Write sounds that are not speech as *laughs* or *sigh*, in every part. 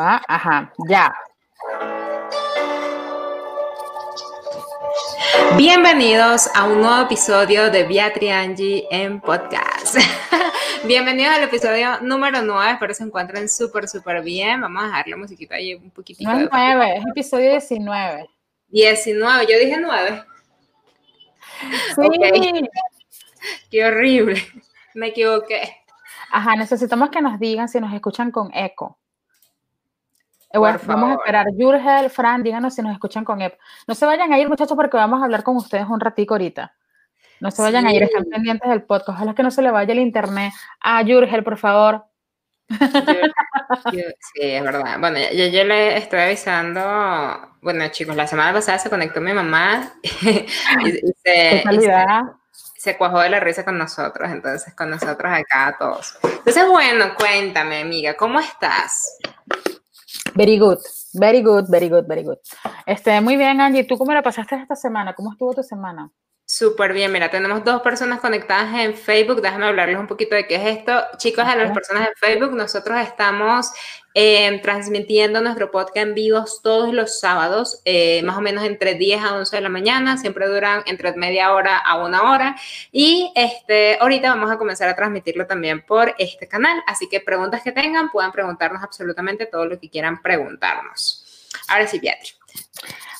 Ajá, ya. Bienvenidos a un nuevo episodio de Beatriz Angie en podcast. *laughs* Bienvenidos al episodio número 9. Espero se encuentren súper, súper bien. Vamos a dejar la musiquita ahí un poquitito. No es 9, es episodio 19. 19, yo dije 9. Sí. Qué horrible. Me equivoqué. Ajá, necesitamos que nos digan si nos escuchan con eco. Eh, bueno, vamos a esperar. Yurgel, Fran, díganos si nos escuchan con eco. No se vayan a ir, muchachos, porque vamos a hablar con ustedes un ratico ahorita. No se vayan a ir, están pendientes del podcast. Ojalá que no se le vaya el internet. A Yurgel, por favor. sí, es verdad. Bueno, yo, yo, le estoy avisando. Bueno, chicos, la semana pasada se conectó mi mamá *laughs* y, y *laughs* se, y se, se cuajó de la risa con nosotros, entonces con nosotros acá todos. Entonces, bueno, cuéntame, amiga, ¿cómo estás? Very good, very good, very good, very good. Este, muy bien, Angie, ¿tú cómo la pasaste esta semana? ¿Cómo estuvo tu semana? Súper bien, mira, tenemos dos personas conectadas en Facebook. Déjame hablarles un poquito de qué es esto. Chicos, a las personas en Facebook, nosotros estamos eh, transmitiendo nuestro podcast en vivos todos los sábados, eh, más o menos entre 10 a 11 de la mañana. Siempre duran entre media hora a una hora. Y este, ahorita vamos a comenzar a transmitirlo también por este canal. Así que preguntas que tengan, puedan preguntarnos absolutamente todo lo que quieran preguntarnos. Ahora sí, Beatriz.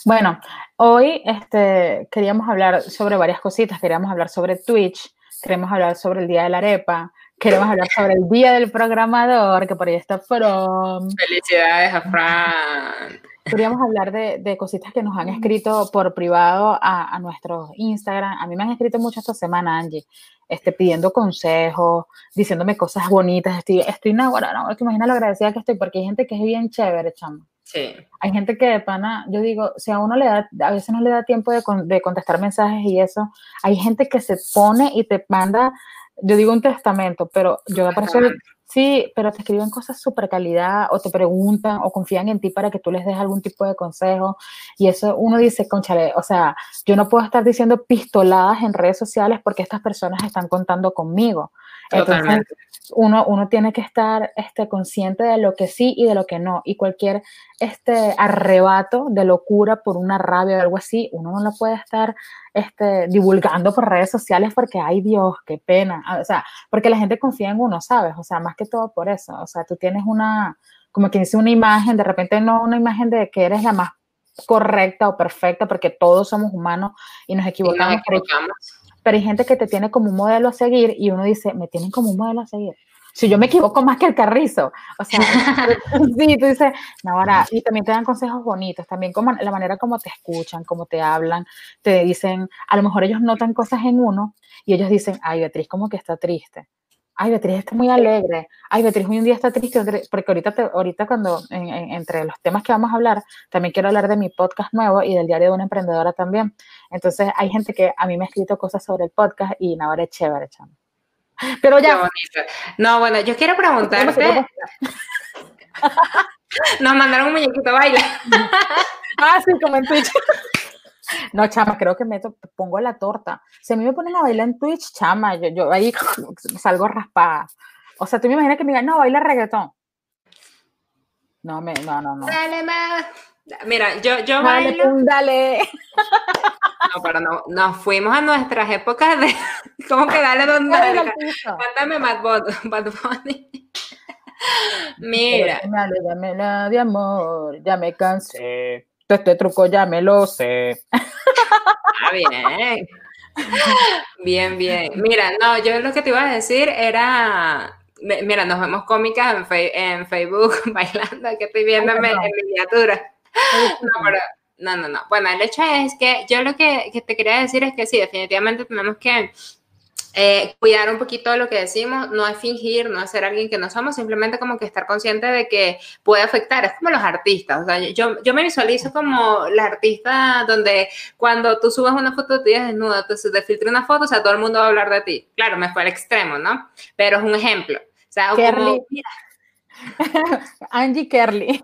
Bueno, hoy este, queríamos hablar sobre varias cositas. Queríamos hablar sobre Twitch, queremos hablar sobre el Día de la Arepa, queremos hablar sobre el Día del Programador, que por ahí está From. Felicidades a Fran. Queríamos hablar de, de, cositas que nos han escrito por privado a, a nuestro Instagram. A mí me han escrito mucho esta semana, Angie, este, pidiendo consejos, diciéndome cosas bonitas. Estoy, estoy ahora, no, te imaginas lo agradecida que estoy, porque hay gente que es bien chévere, chamo. Sí. Hay gente que de pana, yo digo, si a uno le da, a veces no le da tiempo de, de, contestar mensajes y eso, hay gente que se pone y te manda, yo digo un testamento, pero yo por eso, sí, pero te escriben cosas súper calidad o te preguntan o confían en ti para que tú les des algún tipo de consejo y eso uno dice, conchale, o sea, yo no puedo estar diciendo pistoladas en redes sociales porque estas personas están contando conmigo. Totalmente. Entonces, uno, uno tiene que estar este, consciente de lo que sí y de lo que no. Y cualquier este, arrebato de locura por una rabia o algo así, uno no lo puede estar este, divulgando por redes sociales porque, ay Dios, qué pena. O sea, porque la gente confía en uno, ¿sabes? O sea, más que todo por eso. O sea, tú tienes una, como quien dice, una imagen, de repente no una imagen de que eres la más correcta o perfecta, porque todos somos humanos y nos equivocamos. Y nos equivocamos pero hay gente que te tiene como un modelo a seguir y uno dice, me tienen como un modelo a seguir. Si yo me equivoco más que el carrizo, o sea, *laughs* sí, tú dices, no, ahora, y también te dan consejos bonitos, también como la manera como te escuchan, como te hablan, te dicen, a lo mejor ellos notan cosas en uno y ellos dicen, ay, Beatriz como que está triste. Ay, Beatriz está muy alegre. Ay, Beatriz hoy un día está triste. Porque ahorita, te, ahorita cuando, en, en, entre los temas que vamos a hablar, también quiero hablar de mi podcast nuevo y del diario de una emprendedora también. Entonces, hay gente que a mí me ha escrito cosas sobre el podcast y ahora es chévere, chamo. Pero ya. Qué bonito. No, bueno, yo quiero preguntarte. *laughs* Nos mandaron un muñequito baila. ah, sí, como en Twitch. *laughs* No, chama, creo que me pongo la torta. Si a mí me ponen a bailar en Twitch, chama, yo, yo ahí *laughs* salgo raspada. O sea, tú me imaginas que me digan, no, baila reggaetón. No, me, no, no, no. Dale, más. Mira, yo, yo dale, bailo. Pum, dale. *laughs* No, pero no, nos fuimos a nuestras épocas de. *laughs* ¿Cómo que dale donde? Cuéntame Bad Bunny. Mira. Dale, dámela de amor, ya me cansé. Este truco ya me lo sé. Ah, bien. Bien, bien. Mira, no, yo lo que te iba a decir era, mira, nos vemos cómicas en, en Facebook *laughs* bailando, que estoy viendo en, en miniatura. No, pero, no, no, no. Bueno, el hecho es que yo lo que, que te quería decir es que sí, definitivamente tenemos que eh, cuidar un poquito lo que decimos, no es fingir, no es ser alguien que no somos, simplemente como que estar consciente de que puede afectar, es como los artistas, o sea, yo, yo me visualizo como la artista donde cuando tú subes una foto de ti desnuda, entonces te filtra una foto, o sea, todo el mundo va a hablar de ti, claro, me fue al extremo, ¿no? Pero es un ejemplo, o sea, como, mira, Angie Kerly.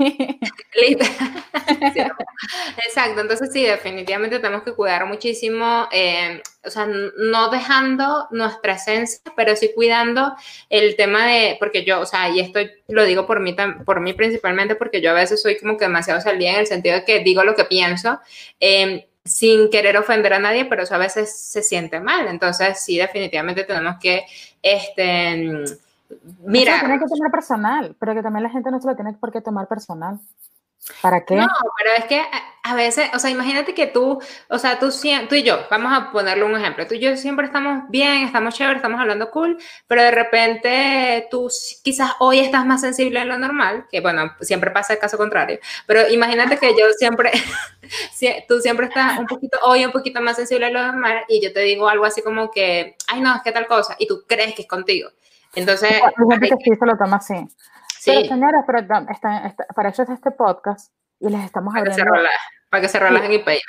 Exacto, entonces sí, definitivamente tenemos que cuidar muchísimo, eh, o sea, no dejando nuestra esencia, pero sí cuidando el tema de, porque yo, o sea, y esto lo digo por mí, por mí principalmente, porque yo a veces soy como que demasiado salida en el sentido de que digo lo que pienso. Eh, sin querer ofender a nadie, pero eso a veces se siente mal. Entonces, sí, definitivamente tenemos que, este, mira. tiene que tomar personal, pero que también la gente no se lo tiene por qué tomar personal. ¿Para qué? No, pero es que a veces, o sea, imagínate que tú, o sea, tú, tú y yo, vamos a ponerle un ejemplo, tú y yo siempre estamos bien, estamos chéveres, estamos hablando cool, pero de repente tú quizás hoy estás más sensible de lo normal, que bueno, siempre pasa el caso contrario, pero imagínate que yo siempre, *laughs* tú siempre estás un poquito, hoy un poquito más sensible de lo normal y yo te digo algo así como que, ay no, es que tal cosa, y tú crees que es contigo. Entonces... Hay gente que sí se lo toma así. Pero señores, pero para eso es este podcast y les estamos para abriendo. Que para que se relajen y peinen.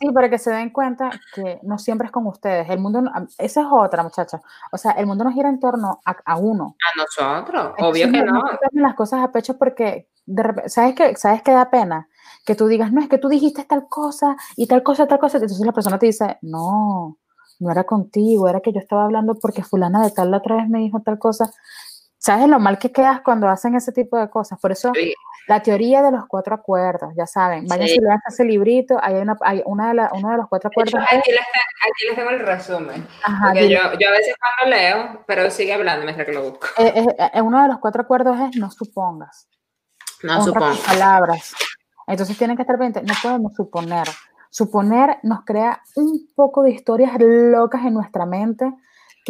Sí, para que se den cuenta que no siempre es con ustedes. El mundo, esa es otra, muchacha. O sea, el mundo no gira en torno a, uno. A nosotros, obvio que no. No las cosas a pecho porque, de repente, ¿sabes qué, ¿sabes qué da pena? Que tú digas, no, es que tú dijiste tal cosa y tal cosa, tal cosa. Entonces la persona te dice, no, no era contigo, era que yo estaba hablando porque fulana de tal la otra vez me dijo tal cosa. ¿Sabes lo mal que quedas cuando hacen ese tipo de cosas? Por eso la teoría de los cuatro acuerdos, ya saben, vayan sí. a leer ese librito, hay, una, hay una de la, uno de los cuatro acuerdos. Hecho, aquí, les, aquí, les, tengo el resumen. Ajá, yo, yo, a veces cuando leo, pero sigue hablando mientras que lo busco. Eh, eh, eh, uno de los cuatro acuerdos es no supongas. No supongas. palabras. Entonces tienen que estar pendientes, no podemos suponer. Suponer nos crea un poco de historias locas en nuestra mente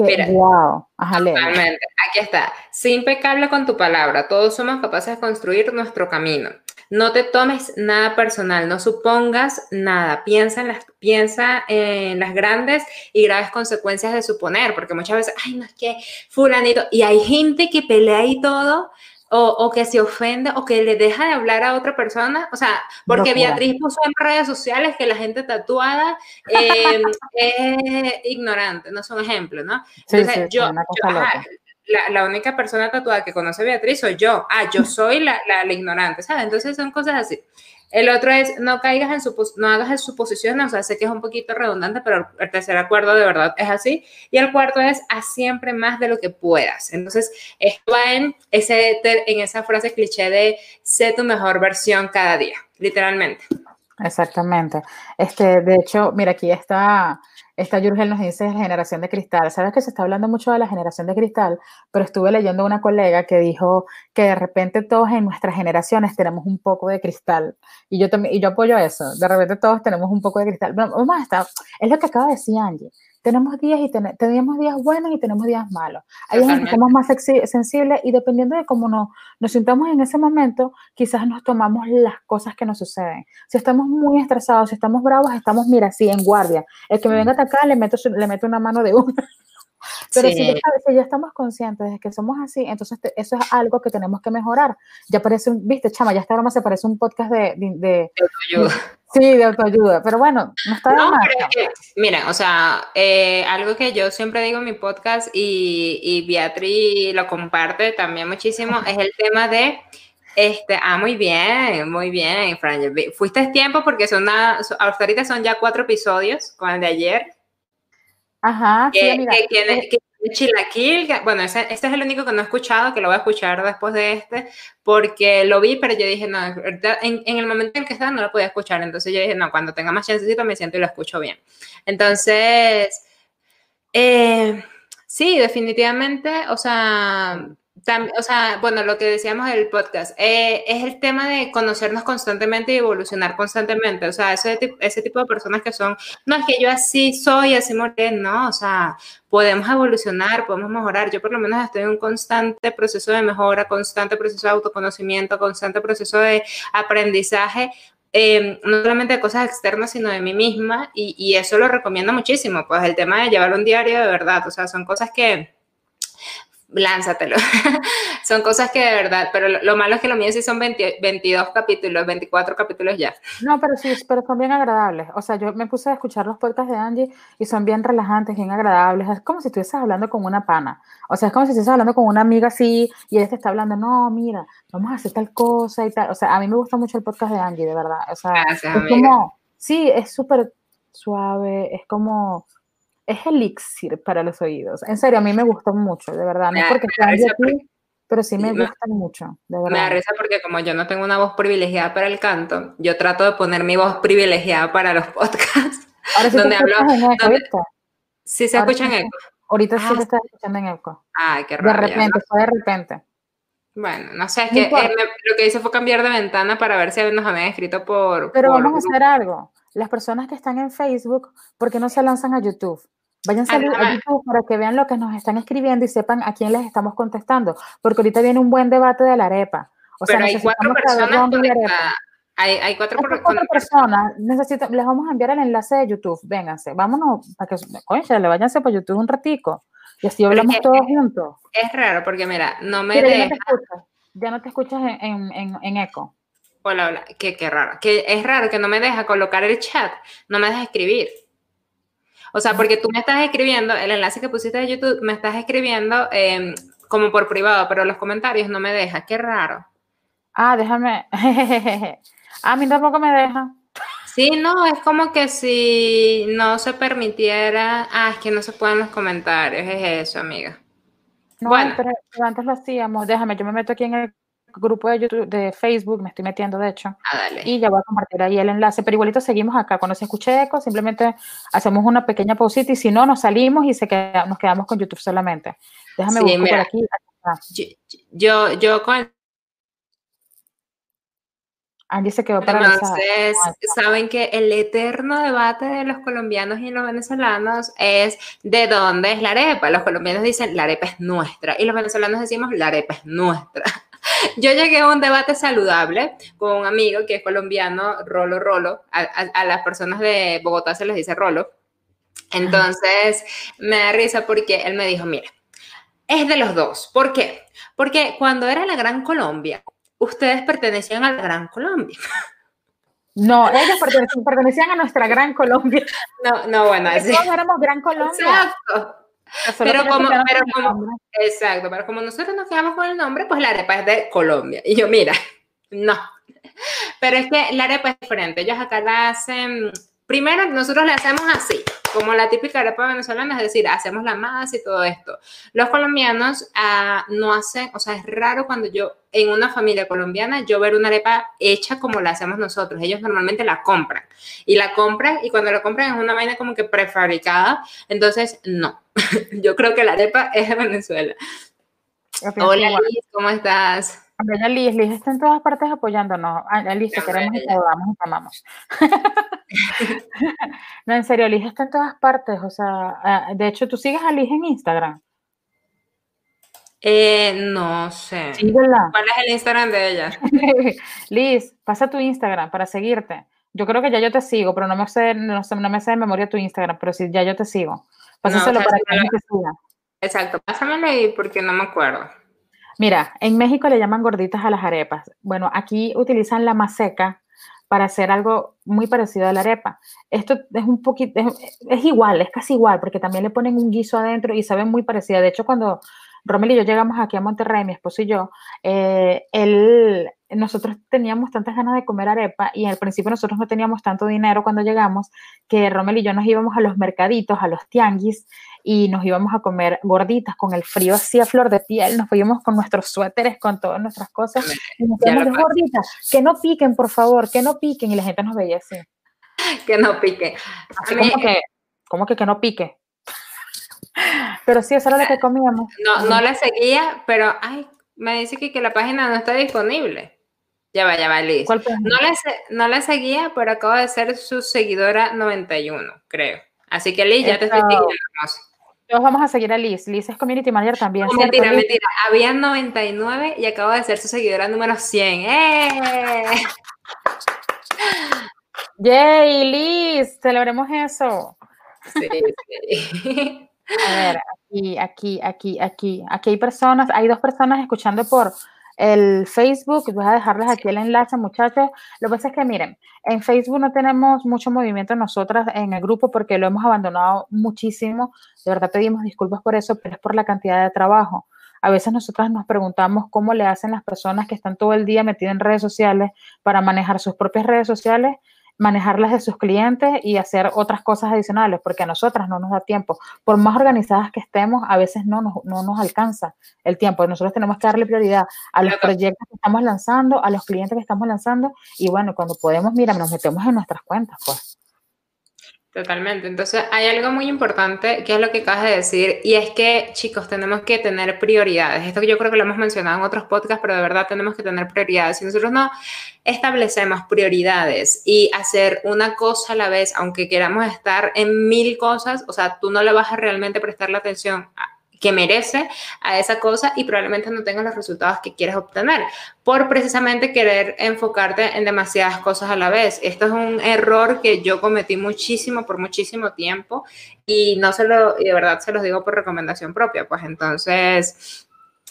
Mira, wow. Ajá. Aquí está. Sé impecable con tu palabra. Todos somos capaces de construir nuestro camino. No te tomes nada personal, no supongas nada. Piensa en las, piensa en las grandes y graves consecuencias de suponer, porque muchas veces, ay, no es que fulanito, y hay gente que pelea y todo, o, o, que se ofende o que le deja de hablar a otra persona. O sea, porque Beatriz puso en redes sociales que la gente tatuada *laughs* eh, es ignorante, no son ejemplos, ¿no? Entonces, sí, sí, yo, yo la, la, única persona tatuada que conoce a Beatriz soy yo. Ah, yo soy la, la, la ignorante, ¿sabes? Entonces son cosas así. El otro es no caigas en su no hagas en suposiciones, o sea, sé que es un poquito redundante, pero el tercer acuerdo de verdad es así. Y el cuarto es haz siempre más de lo que puedas. Entonces, esto va en, ese, en esa frase cliché de sé tu mejor versión cada día, literalmente. Exactamente. Este, de hecho, mira, aquí está esta Yurgel nos dice generación de cristal. Sabes que se está hablando mucho de la generación de cristal, pero estuve leyendo una colega que dijo que de repente todos en nuestras generaciones tenemos un poco de cristal. Y yo también, y yo apoyo eso. De repente todos tenemos un poco de cristal. Bueno, a estar, es lo que acaba de decir Angie. Tenemos días y ten, tenemos días buenos y tenemos días malos. Hay días que estamos más sensibles y dependiendo de cómo nos, nos sintamos en ese momento, quizás nos tomamos las cosas que nos suceden. Si estamos muy estresados, si estamos bravos, estamos, mira, así en guardia. El que me venga a atacar, le meto, le meto una mano de una. Pero sí. si, ya, si, ya, estamos conscientes de que somos así, entonces te, eso es algo que tenemos que mejorar. Ya parece un, viste, chama, ya esta broma se parece un podcast de... de, de, de sí, de autoayuda, pero bueno, no está de no, más. Que, mira, o sea, eh, algo que yo siempre digo en mi podcast y, y Beatriz lo comparte también muchísimo, es el tema de... Este, ah, muy bien, muy bien, Fran. Fuiste tiempo porque son una, hasta ahorita son ya cuatro episodios con el de ayer. Ajá, que, sí, mira, que, tiene chilaquil, bueno, ese, este es el único que no he escuchado, que lo voy a escuchar después de este, porque lo vi, pero yo dije, no, en, en el momento en el que estaba no lo podía escuchar, entonces yo dije, no, cuando tenga más chancecito me siento y lo escucho bien. Entonces, eh, sí, definitivamente, o sea, Tam, o sea, bueno, lo que decíamos del podcast, eh, es el tema de conocernos constantemente y evolucionar constantemente. O sea, ese, ese tipo de personas que son, no es que yo así soy, así moriré, no, o sea, podemos evolucionar, podemos mejorar. Yo por lo menos estoy en un constante proceso de mejora, constante proceso de autoconocimiento, constante proceso de aprendizaje. Eh, no solamente de cosas externas, sino de mí misma, y, y eso lo recomiendo muchísimo, pues el tema de llevar un diario de verdad, o sea, son cosas que, lánzatelo. *laughs* son cosas que de verdad, pero lo, malo es que lo mío sí son 22 capítulos, 24 capítulos ya. No, pero sí, pero son bien agradables. O sea, yo me puse a escuchar los podcasts de Angie y son bien relajantes, bien agradables. Es como si estuvieses hablando con una pana. O sea, es como si estuvieses hablando con una amiga así y ella te está hablando, no, mira, vamos a hacer tal cosa y tal. O sea, a mí me gusta mucho el podcast de Angie, de verdad. O sea, es como, sí, es súper suave, es como es elixir para los oídos. En serio, a mí me gustó mucho, de verdad. No porque sea aquí, pero sí me, gustan mucho, de verdad. Me da risa porque como yo no tengo una voz privilegiada para el canto, yo trato de poner mi voz privilegiada para los *laughs* podcasts. Ahora sí donde hablo, eco, Sí se escucha en eco. Ahorita sí se ah, está escuchando en eco. Ay, qué raro. De repente, fue de repente. Bueno, no sé, es que eh, lo que hice fue cambiar de ventana para ver si nos habían escrito por... Pero vamos a hacer algo. Las personas que están en Facebook, ¿por qué no se lanzan a YouTube? Vayan a YouTube para que vean lo que nos están escribiendo y sepan a quién les estamos contestando, porque ahorita viene un buen debate de la arepa. O sea, hay cuatro personas. Hay, hay, cuatro, personas. Necesito, les vamos a enviar el enlace de YouTube. Vénganse, vámonos para que, coño, le váyanse por YouTube un ratico. Y así hablamos todos juntos. Es raro porque, mira, no me deja. Ya no te escuchas, en, en, en, eco. Hola, hola. Qué, qué raro. Que es raro que no me deja colocar el chat, no me deja escribir. O sea, porque tú me estás escribiendo, el enlace que pusiste de YouTube, me estás escribiendo em, como por privado, pero los comentarios no me deja. Qué raro. Ah, déjame. *laughs* a mí tampoco me deja. Sí, no, es como que si no se permitiera. Ah, es que no se pueden los comentarios, es eso, amiga. No, bueno. pero antes lo hacíamos. Déjame, yo me meto aquí en el grupo de YouTube, de Facebook, me estoy metiendo de hecho. Ah, y ya voy a compartir ahí el enlace, pero igualito seguimos acá. Cuando se escuche eco, simplemente hacemos una pequeña pausita y si no, nos salimos y se nos quedamos con YouTube solamente. Déjame buscar por aquí. Yo, yo con Angie se quedó para Entonces, saben que el eterno debate de los colombianos y los venezolanos es de dónde es la arepa. Los colombianos dicen la arepa es nuestra y los venezolanos decimos la arepa es nuestra. Yo llegué a un debate saludable con un amigo que es colombiano, Rolo Rolo. A, las personas de Bogotá se les dice Rolo. Entonces me da risa porque él me dijo, mira, es de los dos. ¿Por qué? Porque cuando era la Gran Colombia, ustedes pertenecían a la Gran Colombia. No, ellos pertenecían, a nuestra Gran Colombia. No, no, bueno, así. Todos éramos Gran Colombia. Exacto. Pero como, pero como, exacto, pero como nosotros nos quedamos con el nombre, pues la arepa es de Colombia. Y yo, mira, *laughs* no. Pero es que la arepa es diferente. Ellos acá la hacen Primero, nosotros le hacemos así, como la típica arepa venezolana, es decir, hacemos la masa y todo esto. Los colombianos ah, no hacen, o sea, es raro cuando yo, en una familia colombiana, yo ver una arepa hecha como la hacemos nosotros. Ellos normalmente la compran. Y la compran, y cuando la compran es una vaina como que prefabricada. Entonces, no. *laughs* yo creo que la arepa es de Venezuela. Hola, Liz, ¿cómo estás? Bella Liz, Liz está en todas partes apoyándonos. Ah, Liz, te queremos y te amamos. *laughs* *laughs* no, en serio, Liz está en todas partes. O sea, ah, de hecho, ¿tú sigues a Liz en Instagram? Eh, no sé. Síguela. ¿Cuál es el Instagram de ella? *laughs* Liz, pasa tu Instagram para seguirte. Yo creo que ya yo te sigo, pero no me sé, no, no me sé de memoria tu Instagram, pero sí, ya yo te sigo. Pásaselo para que siga. Exacto, pásamelo ahí porque no me acuerdo. Mira, en México le llaman gorditas a las arepas. Bueno, aquí utilizan la maseca para hacer algo muy parecido a la arepa. Esto es un poquito, es, igual, es casi igual, porque también le ponen un guiso adentro y saben muy parecida. De hecho, cuando Romel y yo llegamos aquí a Monterrey, mi esposo y yo, eh, él, nosotros teníamos tantas ganas de comer arepa y al principio nosotros no teníamos tanto dinero cuando llegamos que Romel y yo nos íbamos a los mercaditos, a los tianguis y nos íbamos a comer gorditas con el frío así a flor de piel, nos fuimos con nuestros suéteres, con todas nuestras cosas y nos gorditas, que no piquen, por favor, que no piquen y la gente nos veía así. *laughs* Que no pique. Así como que, como que que no pique. Pero sí, eso era lo que comíamos. No, no la seguía, pero ay, me dice que, que la página no está disponible. Ya va, ya va, Liz. ¿Cuál no, la, no la seguía, pero acabo de ser su seguidora 91, creo. Así que Liz, ya te estoy siguiendo. Todos vamos a seguir a Liz. Liz es community manager también. No, mentira, mentira. Había 99 y acabo de ser su seguidora número 100. ¡Eh! ¡Yay, Liz! Celebremos eso. Sí, sí. *laughs* A ver, aquí, aquí, aquí, aquí, aquí hay personas, hay dos personas escuchando por el Facebook, voy a dejarles aquí el enlace, muchachos. Lo que pasa es que, miren, en Facebook no tenemos mucho movimiento nosotras en el grupo porque lo hemos abandonado muchísimo. De verdad pedimos disculpas por eso, pero es por la cantidad de trabajo. A veces nosotras nos preguntamos cómo le hacen las personas que están todo el día metidas en redes sociales para manejar sus propias redes sociales manejarlas de sus clientes y hacer otras cosas adicionales, porque a nosotras no nos da tiempo. Por más organizadas que estemos, a veces no nos, no nos alcanza el tiempo. Nosotros tenemos que darle prioridad a los proyectos que estamos lanzando, a los clientes que estamos lanzando, y bueno, cuando podemos, mira, nos metemos en nuestras cuentas, pues. Totalmente. Entonces, hay algo muy importante que es lo que acabas de decir, y es que, chicos, tenemos que tener prioridades. Esto que yo creo que lo hemos mencionado en otros podcasts, pero de verdad tenemos que tener prioridades. Si nosotros no establecemos prioridades y hacer una cosa a la vez, aunque queramos estar en mil cosas, o sea, tú no le vas a realmente prestar la atención a que merece a esa cosa y probablemente no tengas los resultados que quieres obtener por precisamente querer enfocarte en demasiadas cosas a la vez. Esto es un error que yo cometí muchísimo por muchísimo tiempo y no se lo, de verdad se los digo por recomendación propia, pues entonces...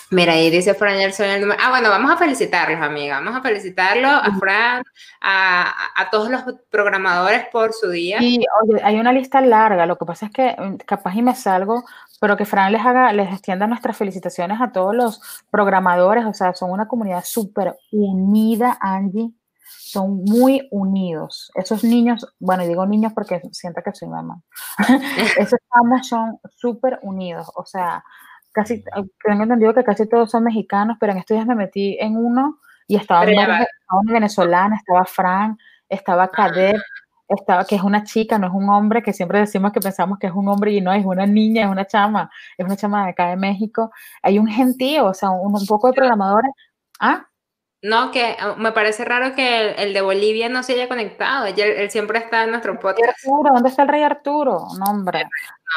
Mira, ahí dice Fran número. Ah, bueno, vamos a felicitarlos, amiga. Vamos a felicitarlo a Fran, a, a, todos los programadores por su día. Y oye, hay una lista larga. Lo que pasa es que mm, capaz y me salgo pero que Fran les haga, les extienda nuestras felicitaciones a todos los programadores, o sea, son una comunidad súper unida, Angie, son muy unidos. Esos niños, bueno, digo niños porque siento que soy mamá, *laughs* esos amos son súper unidos, o sea, casi, tengo entendido que casi todos son mexicanos, pero en estos días me metí en uno y estaba, una venezolana, estaba Fran, estaba Cadet, estaba, que es una chica, no es un hombre, que siempre decimos que pensamos que es un hombre y no, es una niña, es una chama, es una chama de acá de México. Hay un gentío, o sea, un, poco de programadores. ¿Ah? No, que ah, me parece raro que el, de Bolivia no se haya conectado. Él, siempre está en nuestro podcast. Arturo, ¿dónde está el rey Arturo? No, hombre.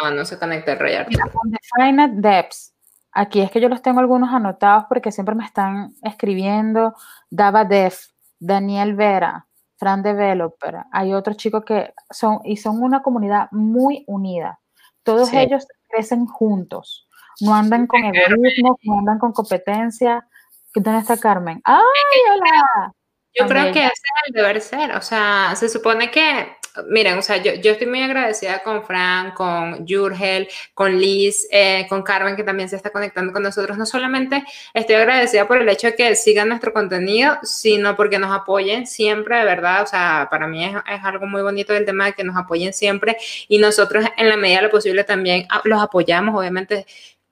No, no se conecta el rey Arturo. Depths. Aquí es que yo los tengo algunos anotados porque siempre me están escribiendo. Dava Def, Daniel Vera, Fran Developer, hay otros chicos que son, y son una comunidad muy unida. Todos ellos crecen juntos, no andan con egoísmo, no andan con competencia. ¿Dónde está Carmen? ¡Ay, hola! Yo creo que ese es el deber ser, o sea, se supone que miren, o sea, yo, yo, estoy muy agradecida con Fran, con Jurgel, con Liz, eh, con Carmen, que también se está conectando con nosotros. No solamente estoy agradecida por el hecho de que sigan nuestro contenido, sino porque nos apoyen siempre, de verdad. O sea, para mí es, es algo muy bonito el tema de que nos apoyen siempre y nosotros en la medida de lo posible también los apoyamos, obviamente.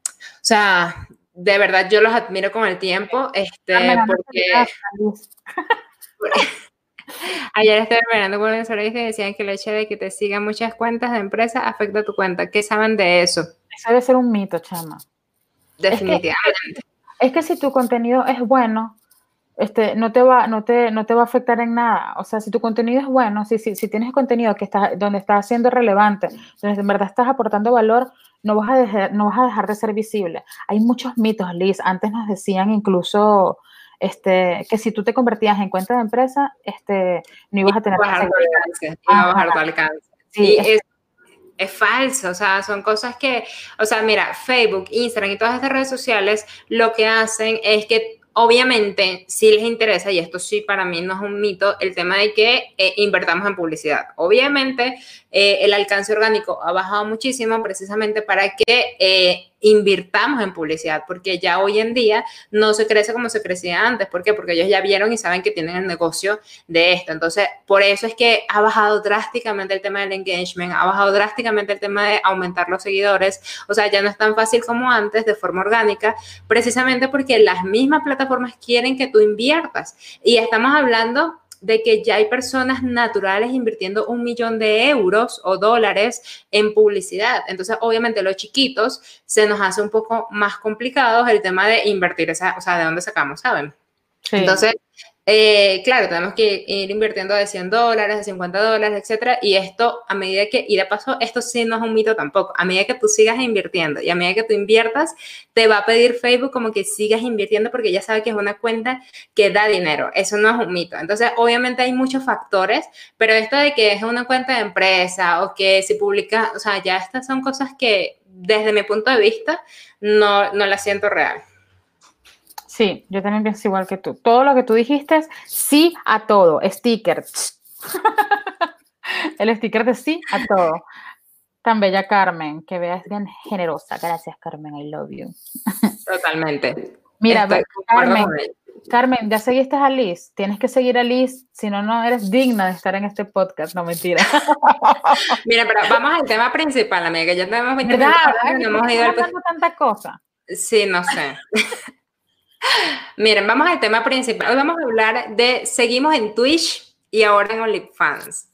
O sea, de verdad yo los admiro con el tiempo, este, porque... *laughs* Ayer estaba mirando por mensajes y decían que el hecho de que te sigan muchas cuentas de empresa afecta a tu cuenta. ¿Qué saben de eso? Eso debe ser un mito, chama. Definitivamente. Es que, si tu contenido es bueno, este, no, te va, no, te, no te va a afectar en nada. O sea, si tu contenido es bueno, si, si, si tienes contenido que está, donde estás siendo relevante, donde en verdad estás aportando valor, no vas, a dejar, no vas a dejar de ser visible. Hay muchos mitos, Liz. Antes nos decían incluso este, que si tú te convertías en cuenta de empresa, este, no ibas a tener... alcance, iba a bajar tu alcance. Sí, es, es falso, o sea, son cosas que, o sea, mira, Facebook, Instagram y todas estas redes sociales lo que hacen es que Obviamente, si les interesa, y esto sí para mí no es un mito, el tema de que eh, invertamos en publicidad. Obviamente, eh, el alcance orgánico ha bajado muchísimo precisamente para que eh, invirtamos en publicidad, porque ya hoy en día no se crece como se crecía antes. ¿Por qué? Porque ellos ya vieron y saben que tienen el negocio de esto. Entonces, por eso es que ha bajado drásticamente el tema del engagement, ha bajado drásticamente el tema de aumentar los seguidores. O sea, ya no es tan fácil como antes de forma orgánica, precisamente porque las mismas plataformas quieren que tú inviertas. Y estamos hablando de que ya hay personas naturales invirtiendo un millón de euros o dólares en publicidad. Entonces, obviamente, los chiquitos se nos hace un poco más complicado el tema de invertir esa, o sea, de dónde sacamos, ¿saben? Entonces, eh, claro, tenemos que ir invirtiendo de 100 dólares, de 50 dólares, etcétera. Y esto, a medida que, y de paso, esto sí no es un mito tampoco. A medida que tú sigas invirtiendo y a medida que tú inviertas, te va a pedir Facebook como que sigas invirtiendo porque ya sabe que es una cuenta que da dinero. Eso no es un mito. Entonces, obviamente hay muchos factores, pero esto de que es una cuenta de empresa o que si publica, o sea, ya estas son cosas que desde mi punto de vista, no, no la siento real. Sí, yo también pienso igual que tú. Todo lo que tú dijiste, sí a todo. Sticker. *laughs* El sticker de sí a todo. Tan bella Carmen, que veas bien generosa. Gracias, Carmen, I love you. Totalmente. Mira, Carmen, Carmen, ya seguiste a Liz. Tienes que seguir a Liz, si no, no eres digna de estar en este podcast. No, mentira. *laughs* Mira, pero vamos al tema principal, amiga. Ya tenemos 20 ¿Verdad? No hemos ido al... tanta cosa. Sí, no sé. *laughs* Miren, vamos al tema principal. Hoy vamos a hablar de seguimos en Twitch y ahora en OnlyFans.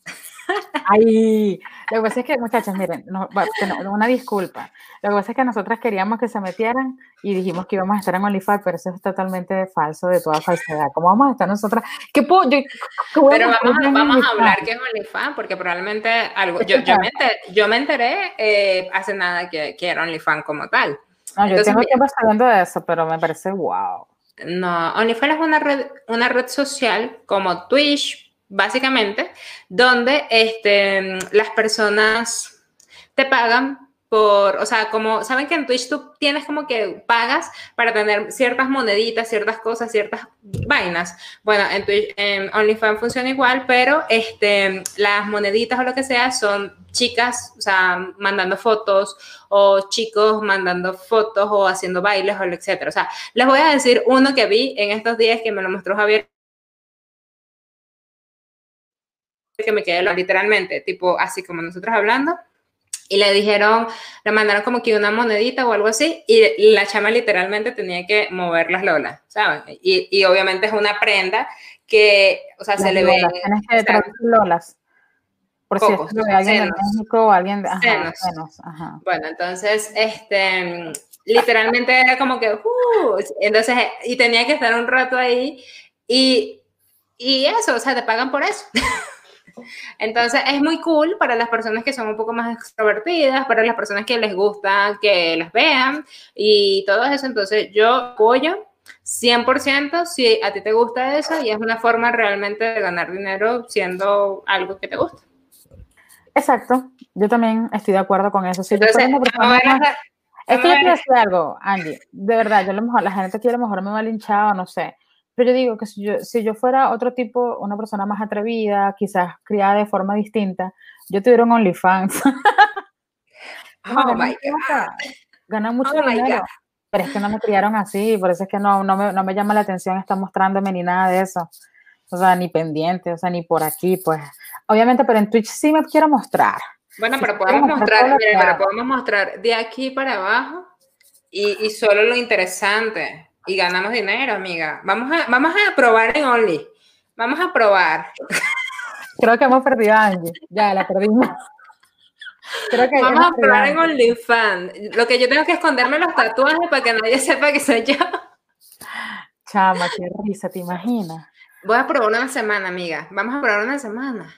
Ay, lo que pasa es que, muchachas, miren, una disculpa. Lo que pasa es que nosotras queríamos que se metieran y dijimos que íbamos a estar en OnlyFans, pero eso es totalmente falso, de toda falsedad. ¿Cómo vamos a estar nosotras? ¿Qué puedo, yo, pero vamos, a hablar que es OnlyFans, porque probablemente algo. Yo, yo, me, enteré, eh, hace nada que, que era OnlyFans como tal. No, yo tengo tiempo sabiendo de eso, pero me parece wow. No, OnlyFans es una red, una red social como Twitch, básicamente, donde este, las personas te pagan por, o sea, como, saben que en Twitch tú tienes como que pagas para tener ciertas moneditas, ciertas cosas, ciertas vainas. Bueno, en Twitch, en OnlyFans funciona igual, pero este, las moneditas o lo que sea son chicas, o sea, mandando fotos o chicos mandando fotos o haciendo bailes o etcétera. O sea, les voy a decir uno que vi en estos días que me lo mostró Javier que me quedé literalmente, tipo así como nosotros hablando, y le dijeron, le mandaron como que una monedita o algo así, y la chama literalmente tenía que mover las lolas, ¿sabes? Y, y obviamente es una prenda que, o sea, se le ve... Tienes que traducir lolas. Por es de alguien de México o alguien de... Ajá, ajá. Bueno, entonces, este, literalmente era como que, uh, entonces, y tenía que estar un rato ahí, y, y eso, o sea, te pagan por eso. *laughs* Entonces es muy cool para las personas que son un poco más extrovertidas, para las personas que les gusta que las vean y todo eso. Entonces yo apoyo 100% si a ti te gusta eso y es una forma realmente de ganar dinero siendo algo que te gusta. Exacto, yo también estoy de acuerdo con eso. Si Entonces, es que yo quiero decir algo, Andy, de verdad, yo a lo mejor, la gente quiere a lo mejor me va linchado, no sé, pero yo digo que si yo, si yo fuera otro tipo, una persona más atrevida, quizás criada de forma distinta, yo tuviera un OnlyFans. *laughs* oh my God. Ganan mucho oh dinero. Pero es que no me criaron así, por eso es que no, no, me, no me llama la atención estar mostrándome ni nada de eso. O sea, ni pendiente, o sea, ni por aquí, pues. Obviamente, pero en Twitch sí me quiero mostrar. Bueno, pero podemos mostrar, pero podemos mostrar de aquí para abajo y, y solo lo interesante y ganamos dinero, amiga. Vamos a, vamos a probar en Only. Vamos a probar. *laughs* Creo que hemos perdido a Angie. Ya, la perdimos. Creo que vamos a probar en OnlyFans. Lo que yo tengo que esconderme los tatuajes para que nadie sepa que soy yo. Chama, qué risa, ¿te imaginas? Voy a probar una semana, amiga. Vamos a probar una semana.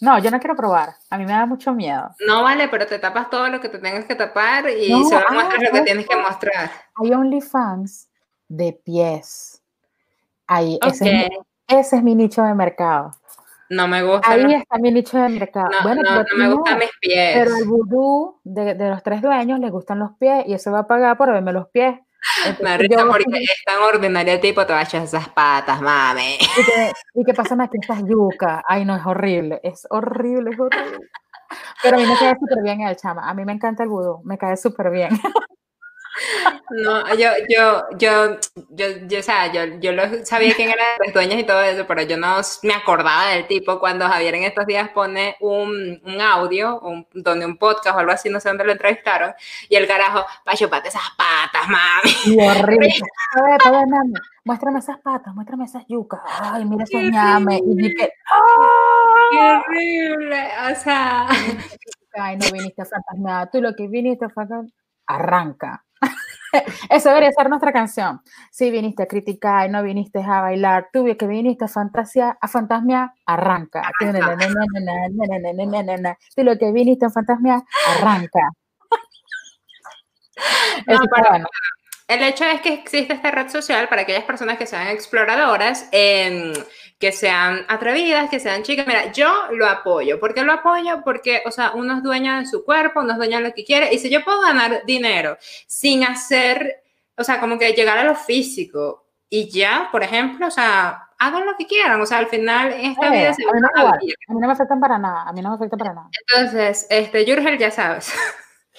No, yo no quiero probar. A mí me da mucho miedo. No vale, pero te tapas todo lo que te tengas que tapar y se va a mostrar lo que tienes que mostrar. Hay OnlyFans de pies. Ahí, ese, es mi, nicho de mercado. No me gusta. Ahí está mi nicho de mercado. No, bueno, no, me gustan mis pies. Pero al vudú de, los tres dueños le gustan los pies y eso va a pagar por verme los pies. *laughs* me risa porque es tan ordinario tipo, te vayas esas patas, mami. ¿Y qué, pasa más que *laughs* esas yuca? Ay, no, es horrible, es horrible, es horrible. Pero a mí me cae súper bien el chama. A mí me encanta el vudú, me cae súper bien. *laughs* No, yo, yo, yo, yo, yo, o sea, yo, yo lo sabía quién eran las dueñas y todo eso, pero yo no me acordaba del tipo cuando Javier en estos días pone un, un audio, un, donde un podcast o algo así, no sé dónde lo entrevistaron, y el carajo, pa' chupate esas patas, mami. Y horrible. *laughs* A ver, a ver, mami, muéstrame esas patas, muéstrame esas yucas. Ay, mira esos. Y dije, ¡ah! ¡Qué horrible! O sea... Ay, no viniste a fantasmear, tú lo que viniste fue arranca. Eso debería ser nuestra canción. Si viniste a criticar y no viniste a bailar, tú que viniste a fantasía, a fantasmia, arranca. Tú lo que viniste a fantasmia, arranca. *laughs* El hecho es que existe esta red social para aquellas personas que sean exploradoras, em, que sean atrevidas, que sean chicas. Mira, yo lo apoyo. ¿Por qué lo apoyo? Porque, o sea, uno es dueño de su cuerpo, uno es dueño de lo que quiere. Y si yo puedo ganar dinero sin hacer, o sea, como que llegar a lo físico y ya, por ejemplo, o sea, hagan lo que quieran. O sea, al final esta Eh, vida se a, mí no, a mí no me afectan para nada, a mí no me afecta para nada. Entonces, este, Yurgel, ya sabes.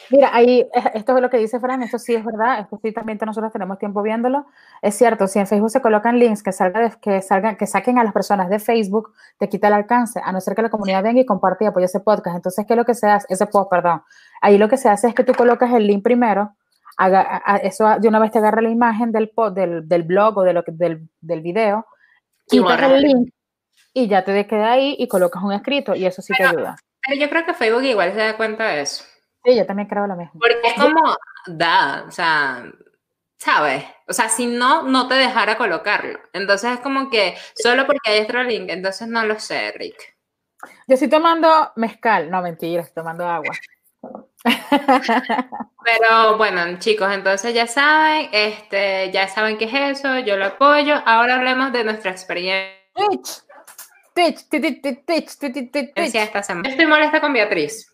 Mira, ahí, eh, esto es lo que dice Fran, esto sí es verdad, esto sí también nosotros tenemos tiempo viéndolo. Es cierto, si en Facebook se colocan links que salga que salgan, que saquen a las personas de Facebook, te quita el alcance, a no ser que la comunidad venga y comparte y apoye ese podcast. Entonces, ¿qué es lo que se hace? Ese post, perdón. Ahí lo que se hace es que tú colocas el link primero, haga, a- eso de una vez te agarra la imagen del, post, del, del blog o de lo que, del, del video, Y quitas el link y ya te queda ahí y colocas un escrito y eso sí te ayuda. Pero yo creo que Facebook igual se da cuenta de eso. Sí, yo también creo lo mismo. Porque es como, da, o sea, ¿sabes? O sea, si no, no te dejara colocarlo. Entonces es como que solo porque hay otro link, entonces no lo sé, Rick. Yo estoy tomando mezcal, no mentira, estoy tomando agua. *laughs* Pero bueno, chicos, entonces ya saben, este, ya saben qué es eso, yo lo apoyo. Ahora hablemos de nuestra experiencia Twitch, Twitch, Twitch, Twitch, Twitch, Twitch, Twitch, Twitch. esta semana. Yo estoy molesta con Beatriz.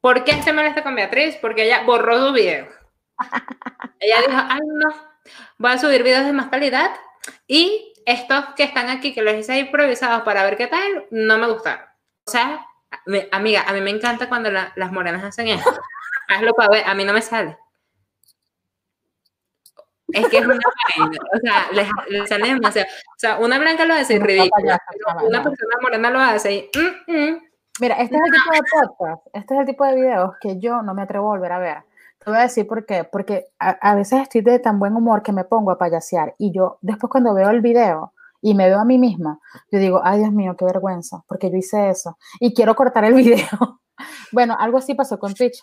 ¿Por qué estoy molesta con Beatriz? Porque ella borró su video. *laughs* Ella dijo, ay no, voy a subir videos de más calidad y estos que están aquí, que los hice improvisados para ver qué tal, no me gustaron. O sea, me- amiga, a mí me encanta cuando la- las morenas hacen esto. Hazlo para ver, a mí no me sale. Es que es una o sea, les, les sale demasiado. O sea, una blanca lo hace ridículo, una persona morena lo hace y... mm, mm. Mira, este es el tipo de *laughs* podcast, este es el tipo de videos que yo no me atrevo a volver a ver. Te voy a decir por qué. Porque a, a veces estoy de tan buen humor que me pongo a payasear y yo después cuando veo el video y me veo a mí misma, yo digo, ay Dios mío, qué vergüenza, porque yo hice eso y quiero cortar el *laughs* video. Bueno, algo así pasó con Twitch.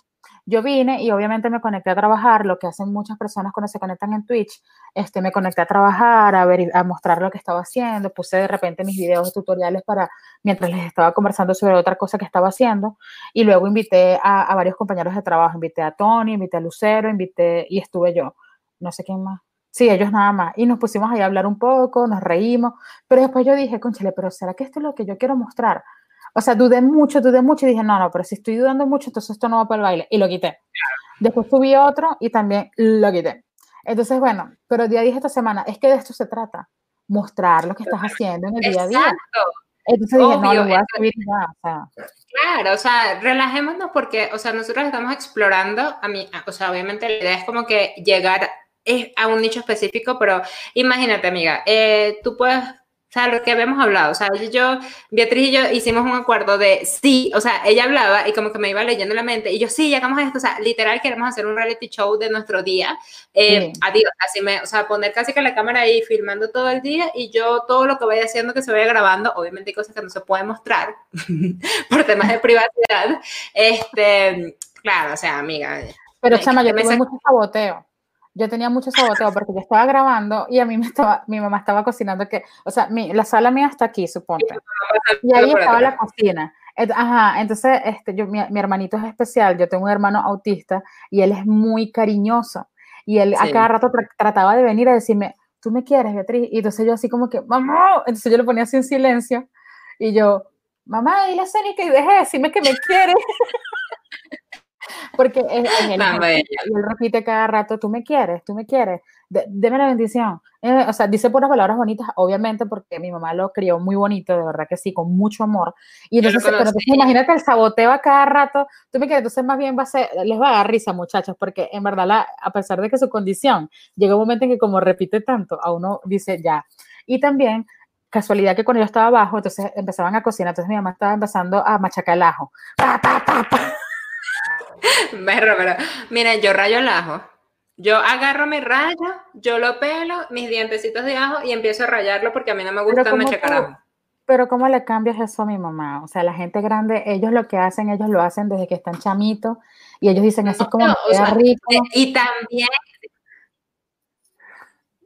Yo vine y obviamente me conecté a trabajar, lo que hacen muchas personas cuando se conectan en Twitch. Este, me conecté a trabajar, a ver, a mostrar lo que estaba haciendo. Puse de repente mis videos tutoriales para mientras les estaba conversando sobre otra cosa que estaba haciendo. Y luego invité a, varios compañeros de trabajo. Invité a Tony, invité a Lucero, invité y estuve yo. No sé quién más. Sí, ellos nada más. Y nos pusimos ahí a hablar un poco, nos reímos. Pero después yo dije, conchale, pero ¿será que esto es lo que yo quiero mostrar? O sea, dudé mucho, dudé mucho y dije, no, no, pero si estoy dudando mucho, entonces esto no va para el baile. Y lo quité. Después subí otro y también lo quité. Entonces, bueno, pero día dije esta semana, es que de esto se trata, mostrar lo que estás haciendo en el día a día. Exacto. Entonces dije, no, Obvio, lo voy a subir ya. O sea, Claro, o sea, relajémonos porque, o sea, nosotros estamos explorando, a mí, o sea, obviamente la idea es como que llegar a un nicho específico, pero imagínate, amiga, eh, tú puedes, o sea, lo que habíamos hablado, o sea, yo- Beatriz y yo hicimos un acuerdo de sí, o sea, ella hablaba y como que me iba leyendo la mente, y yo, sí, hagamos esto, o sea, literal queremos hacer un reality show de nuestro día, eh, adiós, así me, o sea, poner casi que la cámara ahí filmando todo el día y yo todo lo que vaya haciendo que se vaya grabando, obviamente hay cosas que no se pueden mostrar *laughs* por temas de privacidad, este, claro, o sea, amiga, pero chama, yo me tuve mucho saboteo. Yo tenía mucho saboteo porque yo estaba grabando y a mí me estaba, mi mamá estaba cocinando que, o sea, mi, la sala mía está aquí, suponte. Y ahí estaba la cocina. Ajá, entonces este, yo, mi, mi hermanito es especial, yo tengo un hermano autista y él es muy cariñoso. Y él a Sí. cada rato tra- trataba de venir a decirme, tú me quieres, Beatriz. Y entonces yo así como que, mamá, entonces yo lo ponía así en silencio y yo, mamá, dile a Cenica y deje de decirme que me quiere. Porque él, él repite cada rato, tú me quieres, tú me quieres, de- deme la bendición. Eh, o sea, dice puras palabras bonitas, obviamente, porque mi mamá lo crió muy bonito, de verdad que sí, con mucho amor. Y entonces, pero entonces imagínate el saboteo a cada rato, tú me quieres, entonces más bien va a ser, les va a dar risa, muchachos, porque en verdad, la- a pesar de que su condición, llega un momento en que como repite tanto, a uno dice ya. Y también, casualidad que cuando yo estaba abajo, entonces empezaban a cocinar, entonces mi mamá estaba empezando a machacar el ajo. Pa, pa, pa, pa. Berro, pero miren, yo rayo el ajo. Yo agarro mi rayo, yo lo pelo, mis dientecitos de ajo y empiezo a rayarlo porque a mí no me gusta ¿cómo machacar ajo. Pero ¿cómo le cambias eso a mi mamá? O sea, la gente grande, ellos lo que hacen, ellos lo hacen desde que están chamitos y ellos dicen, así es como No, me o queda sea, rico. Eh, Y también.